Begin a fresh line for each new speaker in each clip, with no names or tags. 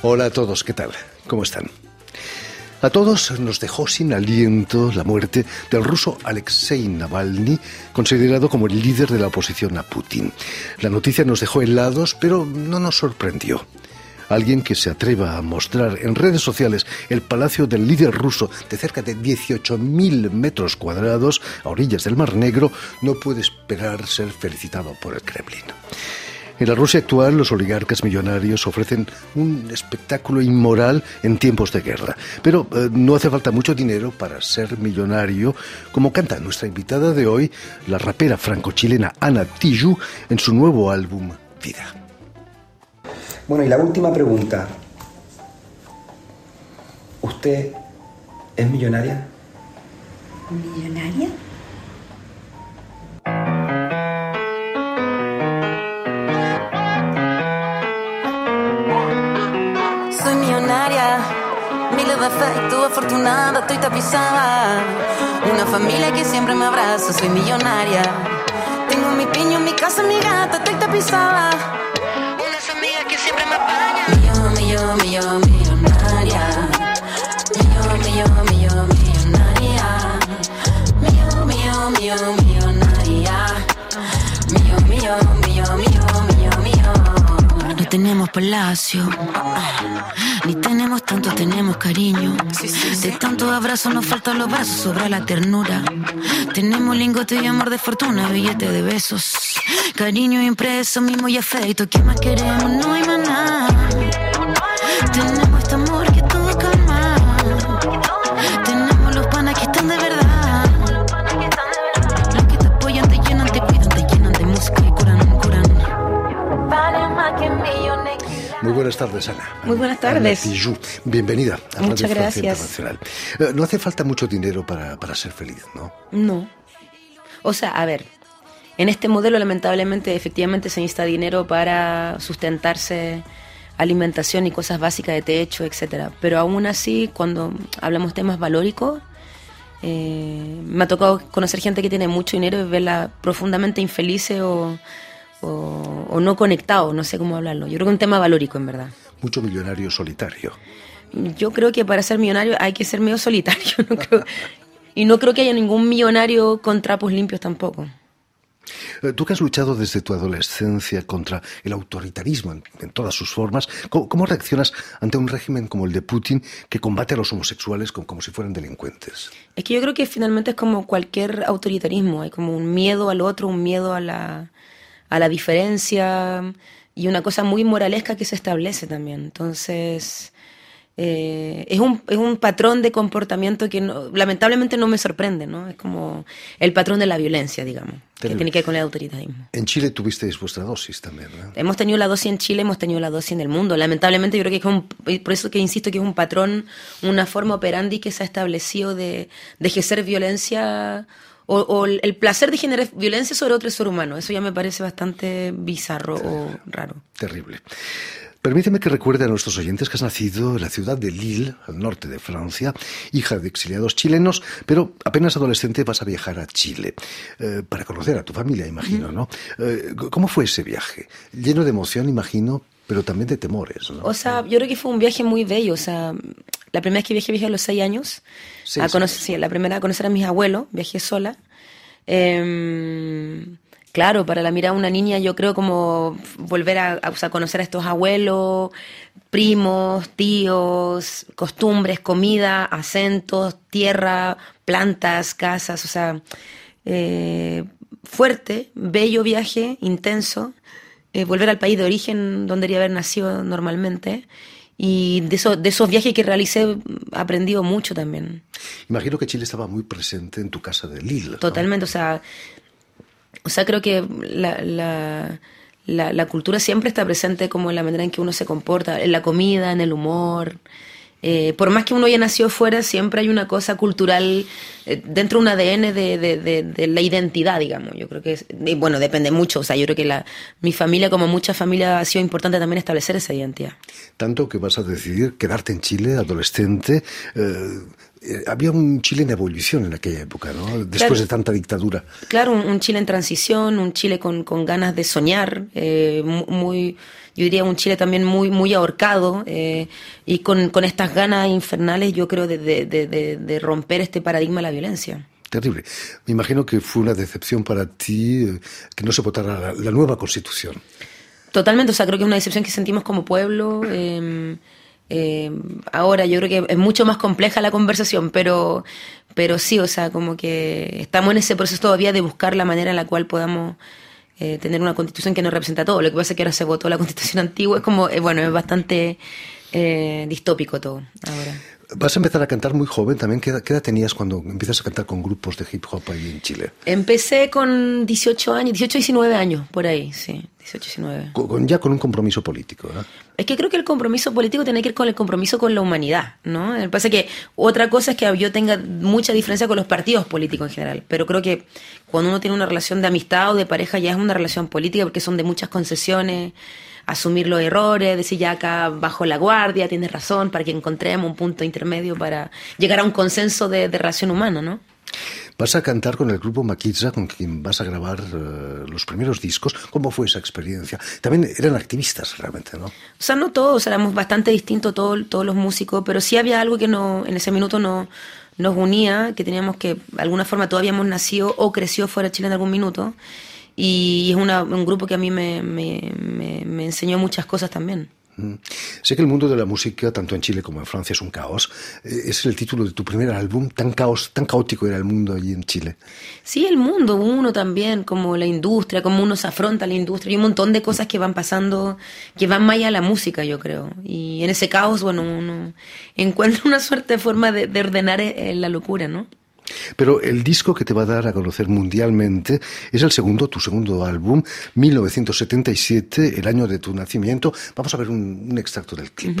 Hola a todos, ¿qué tal? ¿Cómo están? A todos nos dejó sin aliento la muerte del ruso Alexei Navalny, considerado como el líder de la oposición a Putin. La noticia nos dejó helados, pero no nos sorprendió. Alguien que se atreva a mostrar en redes sociales el palacio del líder ruso de cerca de 18.000 metros cuadrados a orillas del Mar Negro no puede esperar ser felicitado por el Kremlin. En la Rusia actual, los oligarcas millonarios ofrecen un espectáculo inmoral en tiempos de guerra. Pero eh, no hace falta mucho dinero para ser millonario, como canta nuestra invitada de hoy, la rapera franco-chilena Ana Tijoux, en su nuevo álbum Vida.
Bueno, y la última pregunta. ¿Usted es millonaria?
¿Millonaria?
De efectos, afortunada, estoy tapizada. Una familia que siempre me abraza, soy millonaria. Tengo mi piño, mi casa, mi gata, estoy tapizada. Unas amigas que siempre me apañan. Millón, millón, millón, millonaria. Millón, millón, millón, millonaria. Millón, millón, millón, millonaria. Tenemos palacio, ni tenemos tanto, tenemos cariño. De tantos abrazos nos faltan los brazos, sobra la ternura. Tenemos lingote y amor de fortuna, billete de besos. Cariño impreso, mimo y afecto. ¿Qué más queremos? No hay más nada. Tenemos
Muy buenas tardes, Ana.
Muy buenas tardes.
Bienvenida a Radio
Muchas gracias.
Internacional. Eh, No hace falta mucho dinero para, para ser feliz, ¿no?
No. O sea, a ver, en este modelo lamentablemente efectivamente se necesita dinero para sustentarse, alimentación y cosas básicas de techo, etcétera. Pero aún así, cuando hablamos temas valóricos, eh, me ha tocado conocer gente que tiene mucho dinero y verla profundamente infeliz o, o, o no conectado, no sé cómo hablarlo. Yo creo que es un tema valórico, en verdad.
Mucho millonario solitario.
Yo creo que para ser millonario hay que ser medio solitario. no creo- y no creo que haya ningún millonario con trapos limpios tampoco.
Eh, Tú que has luchado desde tu adolescencia contra el autoritarismo en, en todas sus formas, ¿cómo, cómo reaccionas ante un régimen como el de Putin que combate a los homosexuales como, como si fueran delincuentes?
Es que yo creo que finalmente es como cualquier autoritarismo. Hay como un miedo al otro, un miedo a la, a la diferencia y una cosa muy moralesca que se establece también. Entonces, eh, es, un, es un patrón de comportamiento que no- lamentablemente no me sorprende, ¿no? Es como el patrón de la violencia, digamos, que tiene que ver con el autoritarismo.
En Chile tuvisteis vuestra dosis también, ¿no?
Hemos tenido la dosis en Chile, hemos tenido la dosis en el mundo. Lamentablemente yo creo que es un, por eso que insisto que es un patrón, una forma operandi que se ha establecido de, de ejercer violencia o, o el el placer de generar violencia sobre otro ser humano. Eso ya me parece bastante bizarro o raro.
Terrible. Permíteme que recuerde a nuestros oyentes que has nacido en la ciudad de Lille, al norte de Francia, hija de exiliados chilenos, pero apenas adolescente vas a viajar a Chile eh, para conocer a tu familia, imagino, ¿no? Eh, ¿Cómo fue ese viaje? Lleno de emoción, imagino, pero también de temores, ¿no?
O sea, yo creo que fue un viaje muy bello. O sea, la primera vez que viajé, viajé a los seis años.
Seis
a conocer,
años.
sí, la primera a conocer a mis abuelos, viajé sola. Eh, claro, para la mirada de una niña, yo creo como volver a, conocer a estos abuelos, primos, tíos, costumbres, comida, acentos, tierra, plantas, casas, o sea, eh, fuerte, bello viaje, intenso eh, volver al país de origen donde debería haber nacido normalmente. Y de, eso, de esos viajes que realicé aprendido mucho también.
Imagino que Chile estaba muy presente en tu casa de Lille. ¿no?
Totalmente, o sea, o sea, creo que la, la, la, la, cultura siempre está presente como en la manera en que uno se comporta, en la comida, en el humor. Eh, por más que uno haya nacido fuera, siempre hay una cosa cultural eh, dentro de un ADN de, de, de, de, la identidad, digamos. Yo creo que, es, y bueno, depende mucho. O sea, yo creo que la, mi familia, como muchas familias, ha sido importante también establecer esa identidad.
Tanto que vas a decidir quedarte en Chile, adolescente, eh, eh, había un Chile en evolución en aquella época, ¿no? Después
Claro.
de tanta dictadura.
Claro, un, un Chile en transición, un Chile con, con ganas de soñar, eh, mu- muy, yo diría un Chile también muy, muy ahorcado eh, y con, con estas ganas infernales, yo creo, de, de- de- de- romper este paradigma de la violencia.
Terrible. Me imagino que fue una decepción para ti eh, que no se votara la, la nueva constitución.
Totalmente, o sea, creo que es una decepción que sentimos como pueblo. eh, eh, ahora yo creo que es mucho más compleja la conversación, pero, pero sí, o sea, como que estamos en ese proceso todavía de buscar la manera en la cual podamos eh, tener una constitución que nos representa todo. Lo que pasa es que ahora se votó la constitución antigua, es como, eh, bueno, es bastante eh, distópico todo ahora.
Vas a empezar a cantar muy joven también. ¿Qué edad, qué edad tenías cuando empiezas a cantar con grupos de hip hop ahí en Chile?
Empecé con 18 años, 18, 19 años, por ahí, sí, 18, 19.
Con- ya con un compromiso político.
Es que creo que el compromiso político tiene que ir con el compromiso con la humanidad, ¿no? Me parece que otra cosa es que yo tenga mucha diferencia con los partidos políticos en general, pero creo que cuando uno tiene una relación de amistad o de pareja ya es una relación política porque son de muchas concesiones, asumir los errores, decir ya acá bajo la guardia, tienes razón, para que encontremos un punto intermedio para llegar a un consenso de, de relación humana, ¿no?
Vas a cantar con el grupo Maquitza, con quien vas a grabar eh, los primeros discos. ¿Cómo fue esa experiencia? También eran activistas realmente, ¿no?
O sea, no todos, éramos bastante distintos todos, todos los músicos, pero sí había algo que no, en ese minuto no, nos unía, que teníamos que, de alguna forma, todavía hemos nacido o creció fuera de Chile en algún minuto. Y es una- un grupo que a mí me, me, me- me enseñó muchas cosas también.
Mm. Sé que el mundo de la música, tanto en Chile como en Francia, es un caos. Eh, Es el título de tu primer álbum. Tan caos, tan caótico era el mundo allí en Chile.
Sí, el mundo, uno también, como la industria, como uno se afronta a la industria, y un montón de cosas que van pasando, que van más allá de la música, yo creo. Y en ese caos, bueno, uno encuentra una suerte de forma de, de ordenar eh, la locura, ¿no?
Pero el disco que te va a dar a conocer mundialmente es el segundo, tu segundo álbum, 1977, el año de tu nacimiento. Vamos a ver un, un extracto del clip.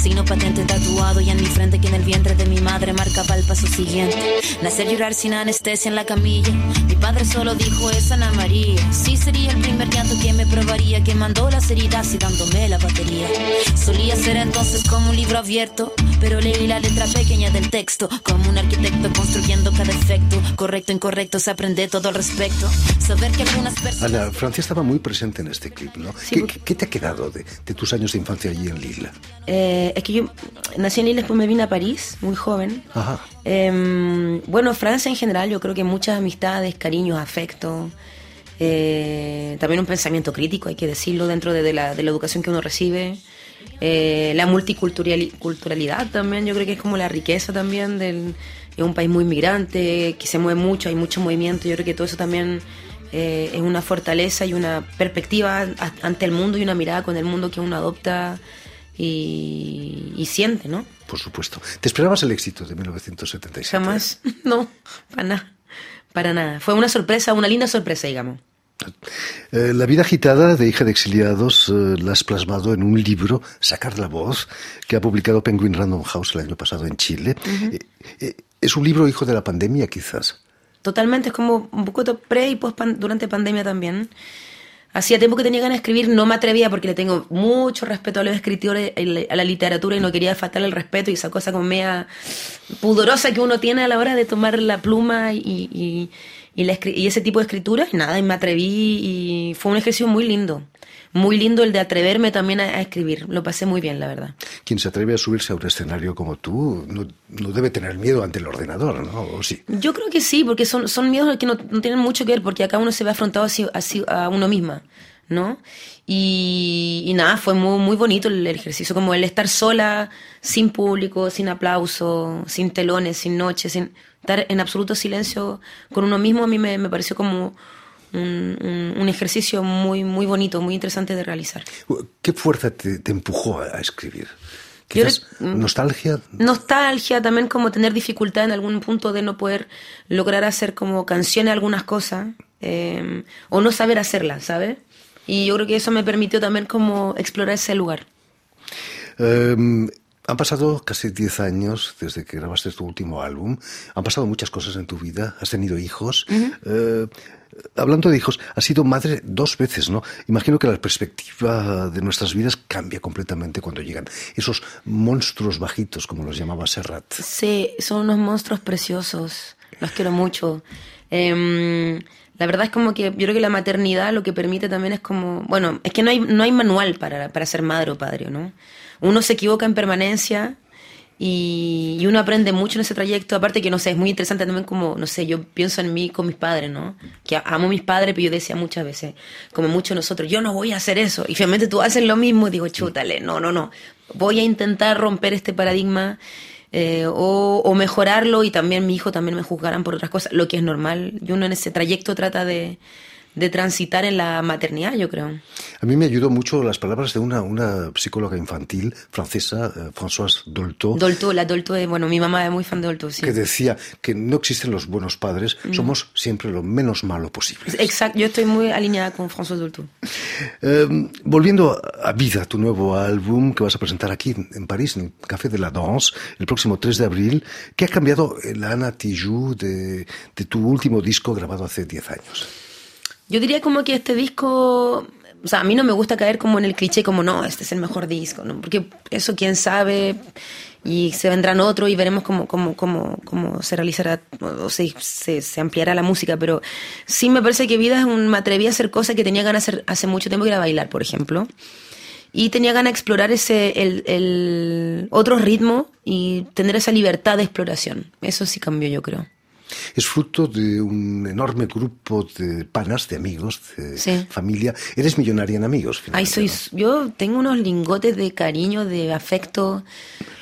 Signo patente tatuado y en mi frente que en el vientre de mi madre marcaba el paso siguiente. Nacer llorar sin anestesia en la camilla. Mi padre solo dijo es Ana María. Sí sería el primer llanto que me probaría, que mandó las heridas y dándome la batería. Solía ser entonces como un libro abierto, pero leí la letra pequeña del texto, como un arquitecto construyendo cada efecto. Correcto, incorrecto, se aprende todo al respecto. Saber que algunas personas...
Ana, Francia estaba muy presente en este clip, ¿no?
Sí,
¿Qué,
porque-
qué- te ha quedado de, de tus años de infancia allí en Lille?
Eh, es que yo nací en Lille, después me vine a París, muy joven.
Ajá.
Eh, bueno, Francia en general, yo creo que muchas amistades, cariños, afecto. eh, también un pensamiento crítico, hay que decirlo, dentro de, de la, de la educación que uno recibe. Eh, la multiculturalidad culturalidad también, yo creo que es como la riqueza también del. Es un país muy migrante, que se mueve mucho, hay mucho movimiento. Yo creo que todo eso también eh, es una fortaleza y una perspectiva ante el mundo y una mirada con el mundo que uno adopta y, y siente, ¿no?
Por supuesto. ¿Te esperabas el éxito de 1977?
Jamás, no, para nada, para nada. Fue una sorpresa, una linda sorpresa, digamos.
Eh, la vida agitada de hija de exiliados eh, la has plasmado en un libro, Sacar la voz, que ha publicado Penguin Random House el año pasado en Chile. Eh, eh, es un libro hijo de la pandemia, quizás.
Totalmente, es como un poco pre y post pan- durante pandemia también. Hacía tiempo que tenía ganas de escribir, no me atrevía porque le tengo mucho respeto a los escritores, a la literatura y no quería faltarle el respeto y esa cosa como media pudorosa que uno tiene a la hora de tomar la pluma y, y, y la y ese tipo de escritura. Y nada, y me atreví y fue un ejercicio muy lindo. Muy lindo el de atreverme también a, a escribir. Lo pasé muy bien, la verdad.
Quien se atreve a subirse a un escenario como tú no, no debe tener miedo ante el ordenador, ¿no? ¿O sí?
Yo creo que sí, porque son, son miedos que no, no tienen mucho que ver, porque acá uno se ve afrontado así, así a uno misma, ¿no? Y, y nada, fue muy, muy bonito el, el ejercicio, como el estar sola, sin público, sin aplauso, sin telones, sin noches, sin estar en absoluto silencio con uno mismo, a mí me, me pareció como un, un- un ejercicio muy, muy bonito, muy interesante de realizar.
¿Qué fuerza te, te empujó a, escribir?
Yo
Quizás
creo-
nostalgia.
nostalgia, también como tener dificultad en algún punto de no poder lograr hacer como canciones algunas cosas eh, o no saber hacerlas, ¿sabes? Y yo creo que eso me permitió también como explorar ese lugar.
Eh, han pasado casi 10 años desde que grabaste tu último álbum. Han pasado muchas cosas en tu vida. Has tenido hijos. Hablando de hijos, has sido madre dos veces, ¿no? Imagino que la perspectiva de nuestras vidas cambia completamente cuando llegan esos monstruos bajitos, como los llamaba Serrat.
Sí, son unos monstruos preciosos. Los quiero mucho. Em, la verdad es como que yo creo que la maternidad lo que permite también es como, bueno, es que no hay, no hay manual para, para ser madre o padre, ¿no? Uno se equivoca en permanencia y, y uno aprende mucho en ese trayecto. Aparte que, no sé, es muy interesante también como, no sé, yo pienso en mí con mis padres, ¿no? Que amo a mis padres, pero yo decía muchas veces, como muchos de nosotros, yo no voy a hacer eso. Y finalmente tú haces lo mismo y digo, chútale, no, no, no. Voy a intentar romper este paradigma eh, o, o mejorarlo y también mi hijo también me juzgarán por otras cosas, lo que es normal. Y uno en ese trayecto trata de, de transitar en la maternidad, yo creo.
A mí me ayudó mucho las palabras de una, una psicóloga infantil francesa, eh, Françoise Dolto,
Dolto, la Dolto, es- bueno, mi mamá es muy fan de Dolto, sí.
que decía que no existen los buenos padres, somos siempre lo menos malo posible.
Exacto, yo estoy muy alineada con François Dolto.
Eh, volviendo a Vida, tu nuevo álbum que vas a presentar aquí en París, en el Café de la Danse, el próximo 3 de abril, ¿qué ha cambiado el Ana Tijoux de, de tu último disco grabado hace 10 años?
Yo diría como que este disco, o sea, a mí no me gusta caer como en el cliché como no, este es el mejor disco, ¿no? Porque eso quién sabe y se vendrán otros y veremos cómo, cómo, cómo, cómo se realizará o se, se, se ampliará la música, pero sí me parece que Vida es un, me atreví a hacer cosas que tenía ganas de hacer hace mucho tiempo, que era bailar, por ejemplo. Y tenía ganas de explorar ese, el, el otro ritmo y tener esa libertad de exploración. Eso sí cambió, yo creo.
Es fruto de un enorme grupo de panas, de amigos, de
Sí.
familia. Eres millonaria en amigos,
Ay, soy,
¿no?
yo tengo unos lingotes de cariño, de afecto,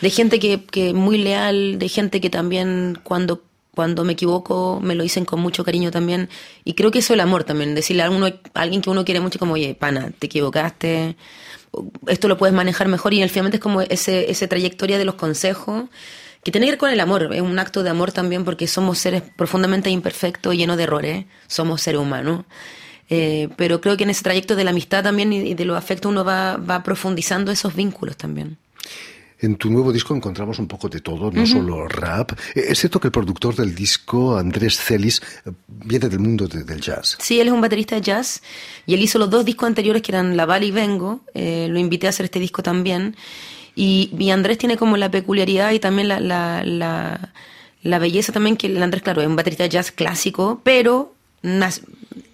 de gente que, que muy leal, de gente que también cuando, cuando me equivoco me lo dicen con mucho cariño también. Y creo que eso es el amor también, decirle a, uno, a alguien que uno quiere mucho como, oye, pana, te equivocaste, esto lo puedes manejar mejor y finalmente es como ese, ese trayectoria de los consejos que tiene que ver con el amor, es un acto de amor también porque somos seres profundamente imperfectos, llenos de errores, somos seres humanos. Eh, pero creo que en ese trayecto de la amistad también y de los afectos uno va, va profundizando esos vínculos también.
En tu nuevo disco encontramos un poco de todo, no solo rap. Eh, Es cierto que el productor del disco, Andrés Celis, eh, viene del mundo de- del jazz.
Sí, él es un baterista de jazz y él hizo los dos discos anteriores que eran La Bala y Vengo. eh, lo invité a hacer este disco también. Y, y Andrés tiene como la peculiaridad y también la, la, la, belleza también que el Andrés, claro, es un baterista jazz clásico, pero,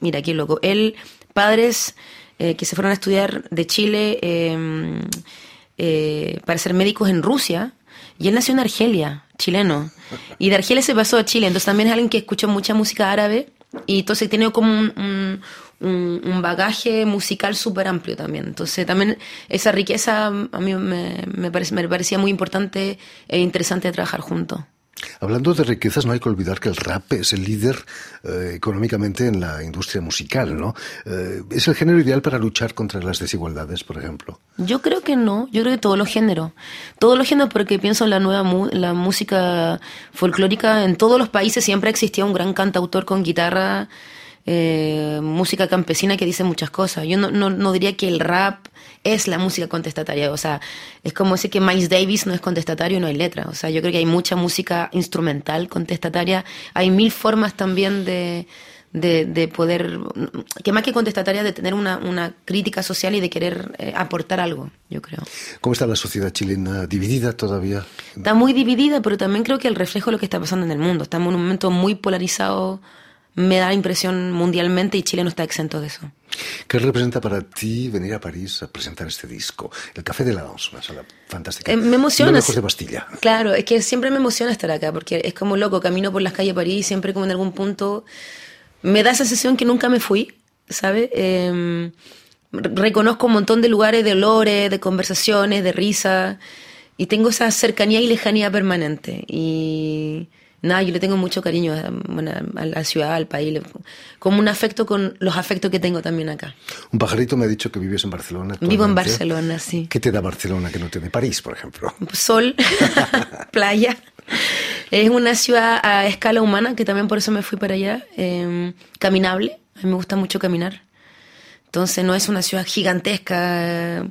mira qué loco, él, padres eh, que se fueron a estudiar de Chile eh, eh, para ser médicos en Rusia, y él nació en Argelia, chileno. Y de Argelia se pasó a Chile, entonces también es alguien que escuchó mucha música árabe y entonces tiene como un, un, un- un bagaje musical súper amplio también. Entonces también esa riqueza a mí me, me, parece, me parecía muy importante e interesante de trabajar juntos.
Hablando de riquezas, no hay que olvidar que el rap es el líder eh, económicamente en la industria musical, ¿no? Eh, es el género ideal para luchar contra las desigualdades, por ejemplo.
Yo creo que no, yo creo que todos los géneros. Todos los géneros porque pienso en la nueva mu- la música folclórica, en todos los países siempre existía un gran cantautor con guitarra, eh, música campesina que dice muchas cosas. Yo no, no, no diría que el rap es la música contestataria, o sea, es como decir que Miles Davis no es contestatario y no hay letra. O sea, yo creo que hay mucha música instrumental contestataria, hay mil formas también de, de, de poder, que más que contestataria, de tener una, una crítica social y de querer eh, aportar algo, yo creo.
¿Cómo está la sociedad chilena dividida todavía?
Está muy dividida, pero también creo que el reflejo de lo que está pasando en el mundo. Estamos en un momento muy polarizado, me da la impresión mundialmente y Chile no está exento de eso.
¿Qué representa para ti venir a París a presentar este disco? El Café de la Danse, una sala fantástica.
Eh, me emociona.
Lejos de Bastilla.
Claro, es que siempre me emociona estar acá, porque es como loco, camino por las calles de París y siempre como en algún punto me da esa sensación que nunca me fui, ¿sabes? Eh, reconozco un montón de lugares, de olores, de conversaciones, de risa, y tengo esa cercanía y lejanía permanente. Y,
Nada, yo le tengo mucho cariño a, bueno, a la ciudad, al país, como un afecto con los afectos que tengo también acá.
Un pajarito me ha dicho que vives en Barcelona.
Vivo en. Barcelona, sí.
¿Qué te da Barcelona que no te dé París, por ejemplo?
Sol, playa. Es una ciudad a escala humana, que también por eso me fui para allá. eh, caminable, a mí me gusta mucho caminar. Entonces no es una ciudad gigantesca.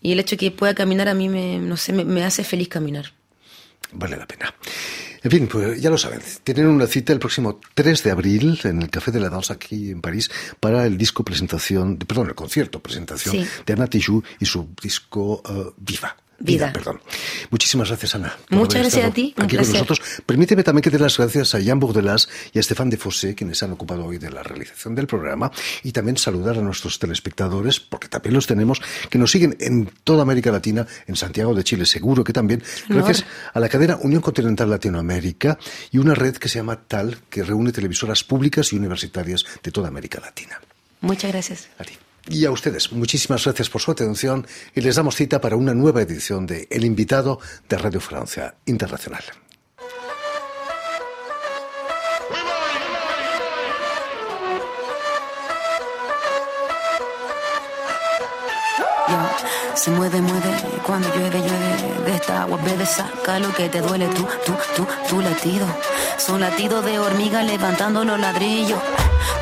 y el hecho de que pueda caminar a mí me, no sé, me, me hace feliz caminar.
Vale la pena. En fin, pues ya lo saben. Tienen una cita el próximo 3 de abril en el Café de la Danza aquí en París para el disco presentación, perdón, el concierto presentación
Sí.
de Ana Tijoux y su disco eh, Viva.
Vida.
perdón. Muchísimas gracias, Ana.
Muchas gracias a ti, un
Aquí con nosotros. Permíteme también que dé las gracias a Jean Bourdelas y a Stéphane de Fossé, quienes han ocupado hoy de la realización del programa, y también saludar a nuestros telespectadores, porque también los tenemos, que nos siguen en toda América Latina, en Santiago de Chile, seguro que también, gracias a la cadena Unión Continental Latinoamérica y una red que se llama TAL, que reúne televisoras públicas y universitarias de toda América Latina.
Muchas gracias.
A ti. Y a ustedes, muchísimas gracias por su atención y les damos cita para una nueva edición de El invitado de Radio Francia Internacional.
Se mueve, mueve, cuando llueve, llueve. De esta agua bebe, saca lo que te duele. Tú, tú, tú, tu latido. Son latidos de hormiga levantando los ladrillos.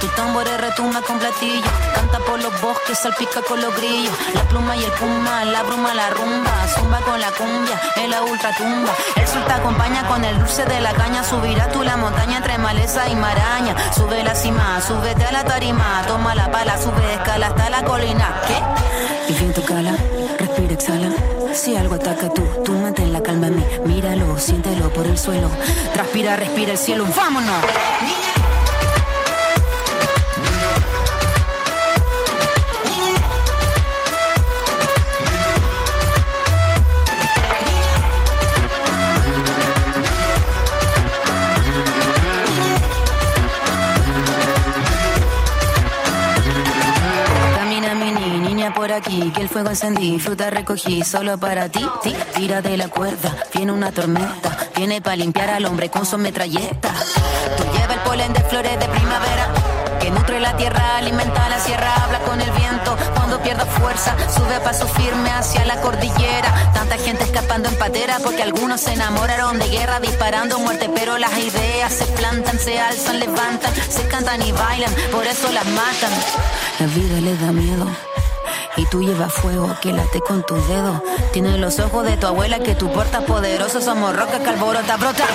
Tu tambor retumba con platillo. Canta por los bosques, salpica con los grillos. La pluma y el puma, la bruma, la rumba. Zumba con la cumbia, en la ultratumba. El sol te acompaña con el dulce de la caña. Subirá tú la montaña entre maleza y maraña. Sube la cima, súbete a la tarima. Toma la pala, sube escala hasta la colina. ¿Qué? El viento cala, respira, exhala. Si algo ataca tú, tú mantén la calma en mí. Míralo, siéntelo por el suelo. Transpira, respira el cielo. ¡Vámonos! Que el fuego encendí, fruta recogí solo para ti. ti. Tira de la cuerda, viene una tormenta, viene para limpiar al hombre con su metralleta. Tú lleva el polen de flores de primavera. Que nutre la tierra, alimenta la sierra, habla con el viento. Cuando pierda fuerza, sube a paso firme hacia la cordillera. Tanta gente escapando en patera porque algunos se enamoraron de guerra, disparando muerte. Pero las ideas se plantan, se alzan, levantan, se cantan y bailan, por eso las matan. La vida le da miedo. Y tú llevas fuego que late con tus dedos. Tienes los ojos de tu abuela que tú portas poderoso. Somos roca que alborota, brota.